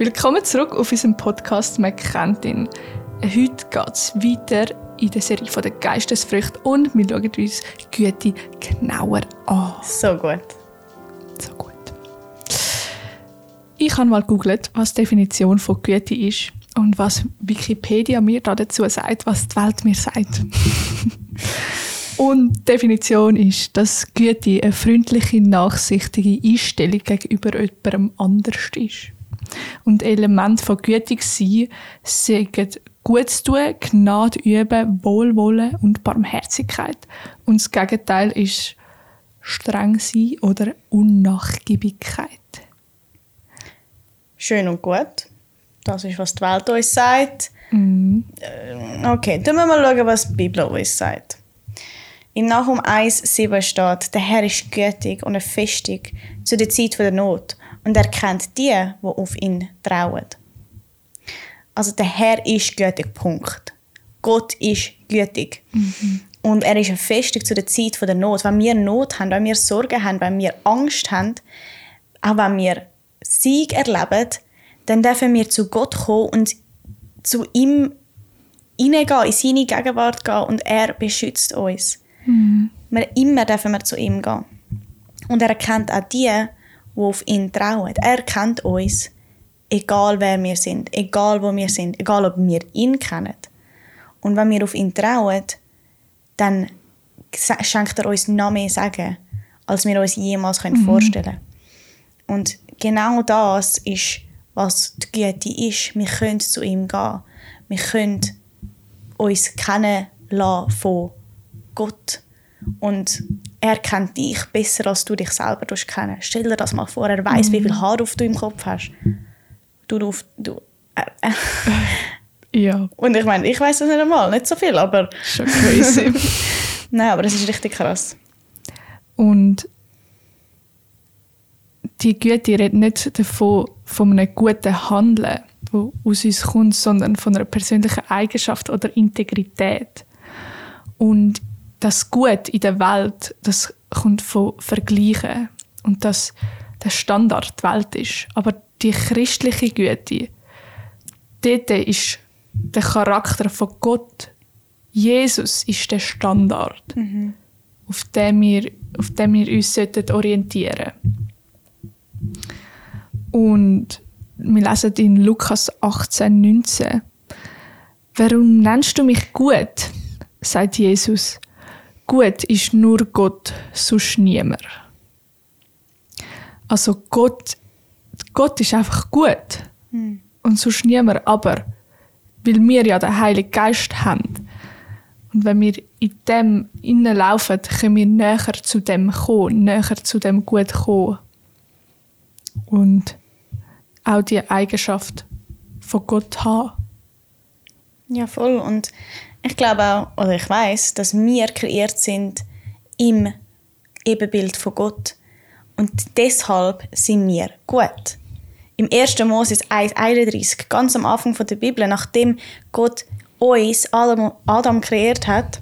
Willkommen zurück auf unserem Podcast «Man kennt ihn». Heute geht es weiter in der Serie von der Geistesfrüchte und wir schauen uns Güte genauer an. So gut. So gut. Ich habe mal gegoogelt, was die Definition von Güte ist und was Wikipedia mir dazu sagt, was die Welt mir sagt. und die Definition ist, dass Güte eine freundliche, nachsichtige Einstellung gegenüber jemandem anders ist. Und Element von gütig sein sagen gut zu tun, Gnade üben, Wohlwollen und Barmherzigkeit. Und das Gegenteil ist streng sein oder Unnachgiebigkeit. Schön und gut. Das ist, was die Welt uns sagt. Mhm. Okay, dann wir mal schauen, was die Bibel uns sagt. In Nahum 1,7 steht, der Herr ist gütig und festig zu der Zeit der Not und er kennt die, die auf ihn trauen. Also der Herr ist gütig, Punkt. Gott ist gütig. Mhm. Und er ist festig zu der Zeit der Not. Wenn wir Not haben, wenn wir Sorgen haben, wenn wir Angst haben, auch wenn wir Sieg erleben, dann dürfen wir zu Gott kommen und zu ihm hineingehen, in seine Gegenwart gehen und er beschützt uns. Mhm. Wir, immer dürfen wir zu ihm gehen. Und er erkennt auch die, die auf ihn trauen. Er kennt uns, egal wer wir sind, egal wo wir sind, egal ob wir ihn kennen. Und wenn wir auf ihn trauen, dann schenkt er uns noch mehr Sagen, als wir uns jemals mhm. vorstellen können. Und genau das ist, was die Güte ist. Wir können zu ihm gehen. Wir können uns kennenlassen von Gott. Und er kennt dich besser, als du dich selber kennen. Stell dir das mal vor, er weiß, mhm. wie viel Haar auf du im Kopf hast. Du, du, du äh. Ja. Und ich meine, ich weiß das nicht einmal, nicht so viel, aber... Schon crazy. Nein, aber es ist richtig krass. Und die Güte redet nicht davon, von einem guten Handeln, das aus uns kommt, sondern von einer persönlichen Eigenschaft oder Integrität. Und das Gut in der Welt, das kommt von Vergleichen und dass der Standard die Welt ist. Aber die christliche Güte, dort ist der Charakter von Gott. Jesus ist der Standard, mhm. auf, dem wir, auf dem wir uns orientieren sollten. Und wir lesen in Lukas 18, 19. Warum nennst du mich gut? sagt Jesus. Gut ist nur Gott, sonst niemand. Also Gott, Gott ist einfach gut. Mhm. Und sonst niemand. Aber weil wir ja den Heiligen Geist haben. Und wenn wir in dem laufen, können wir näher zu dem kommen, näher zu dem Gut kommen. Und auch die Eigenschaft von Gott haben. Ja, voll. Und ich glaube auch, oder ich weiß, dass wir kreiert sind im Ebenbild von Gott. Und deshalb sind wir gut. Im 1. Moses 1,31, ganz am Anfang der Bibel, nachdem Gott uns, Adam, kreiert hat,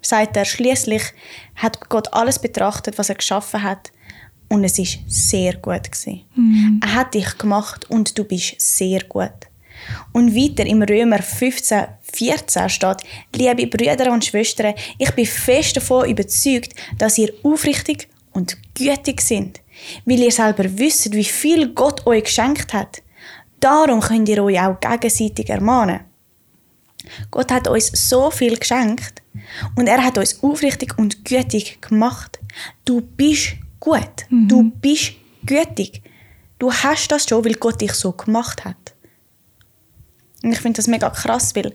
sagt er, schließlich hat Gott alles betrachtet, was er geschaffen hat. Und es ist sehr gut Mhm. Er hat dich gemacht und du bist sehr gut. Und weiter im Römer 15, 14 steht, liebe Brüder und Schwestern, ich bin fest davon überzeugt, dass ihr aufrichtig und gütig sind, weil ihr selber wisst, wie viel Gott euch geschenkt hat. Darum könnt ihr euch auch gegenseitig ermahnen. Gott hat uns so viel geschenkt und er hat uns aufrichtig und gütig gemacht. Du bist gut. Mhm. Du bist gütig. Du hast das schon, weil Gott dich so gemacht hat. Und ich finde das mega krass, weil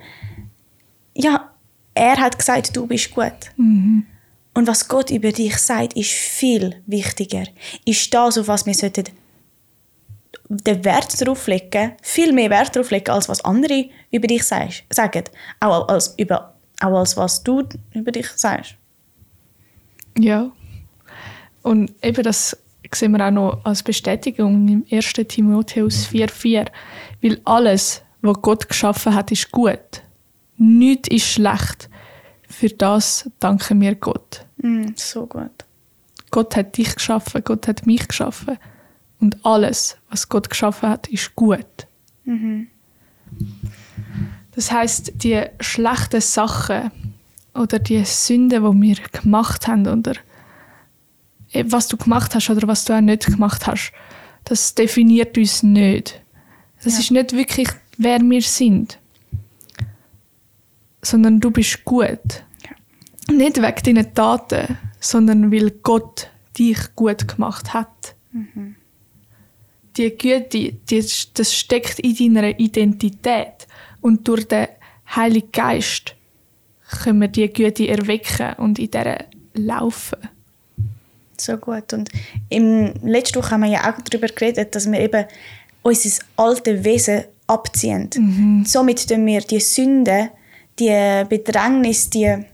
ja, er hat gesagt, du bist gut. Mhm. Und was Gott über dich sagt, ist viel wichtiger. Ist das, auf was wir sollten den Wert darauf legen, viel mehr Wert darauf legen, als was andere über dich sagen. Auch als, über, auch als was du über dich sagst. Ja. Und eben das sehen wir auch noch als Bestätigung im 1. Timotheus 4,4. Weil alles, was Gott geschaffen hat, ist gut. Nichts ist schlecht. Für das danken wir Gott. Mm, so gut. Gott hat dich geschaffen, Gott hat mich geschaffen. Und alles, was Gott geschaffen hat, ist gut. Das heißt, die schlechten Sachen oder die Sünden, die wir gemacht haben oder was du gemacht hast oder was du auch nicht gemacht hast, das definiert uns nicht. Das Ja. ist nicht wirklich, wer wir sind, sondern du bist gut. Nicht wegen deinen Taten, sondern weil Gott dich gut gemacht hat. Die Güte, die, das steckt in deiner Identität und durch den Heiligen Geist können wir die Güte erwecken und in der laufen. So gut. Und im letzten Woche haben wir ja auch darüber geredet, dass wir eben unser alte Wesen abziehen. Somit tun wir die Sünden, die Bedrängnis, die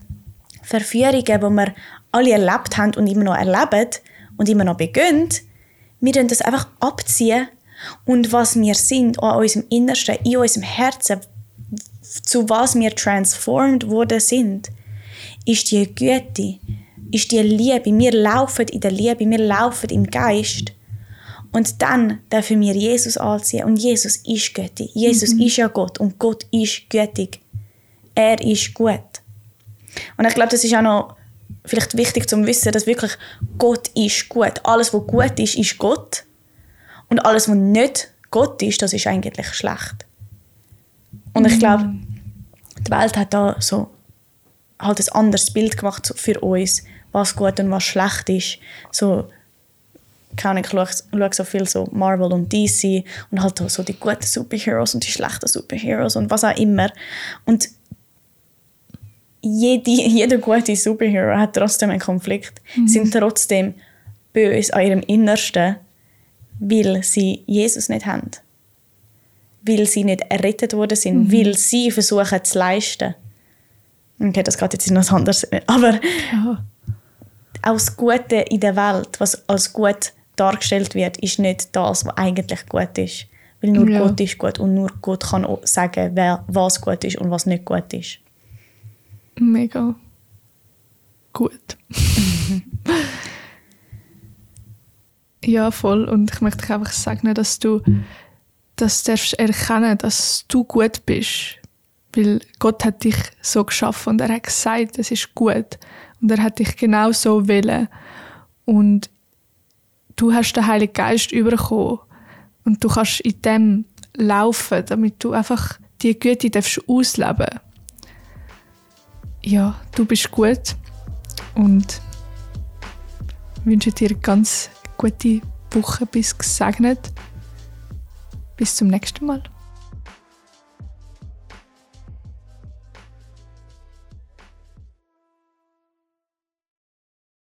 Verführungen, die wir alle erlebt haben und immer noch erleben und immer noch begehen, wir tun das einfach abziehen und was wir sind an unserem Innersten, in unserem Herzen, zu was wir transformed worden sind, ist die Güte, ist die Liebe. Wir laufen in der Liebe, wir laufen im Geist. Und dann dürfen wir Jesus anziehen. Und Jesus ist gütig. Jesus ist ja Gott und Gott ist gütig. Er ist gut. Und ich glaube, das ist auch noch vielleicht wichtig zu wissen, dass wirklich Gott ist gut. Alles, was gut ist, ist Gott. Und alles, was nicht Gott ist, das ist eigentlich schlecht. Und ich glaube, die Welt hat da so halt ein anderes Bild gemacht für uns, was gut und was schlecht ist. So, keine Ahnung, ich schaue, schaue so viel so Marvel und DC und halt so die guten Superheroes und die schlechten Superheroes und was auch immer. Und jede, jeder gute Superhero hat trotzdem einen Konflikt, sind trotzdem böse an ihrem Innersten, weil sie Jesus nicht haben. Weil sie nicht errettet worden sind, weil sie versuchen zu leisten. Okay, das geht jetzt in was anderes. Aber Ja. auch das Gute in der Welt, was als gut dargestellt wird, ist nicht das, was eigentlich gut ist. Weil nur Ja. Gott ist gut und nur Gott kann sagen, wer, was gut ist und was nicht gut ist. Mega gut. ja, voll. Und ich möchte dich einfach sagen, dass du das darfst erkennen, dass du gut bist. Weil Gott hat dich so geschaffen und er hat gesagt, es ist gut. Und er hat dich genau so wollen. Und du hast den Heiligen Geist bekommen. Und du kannst in dem laufen, damit du einfach die Güte darfst ausleben ja, du bist gut und wünsche dir ganz gute Woche bis gesegnet. Bis zum nächsten Mal.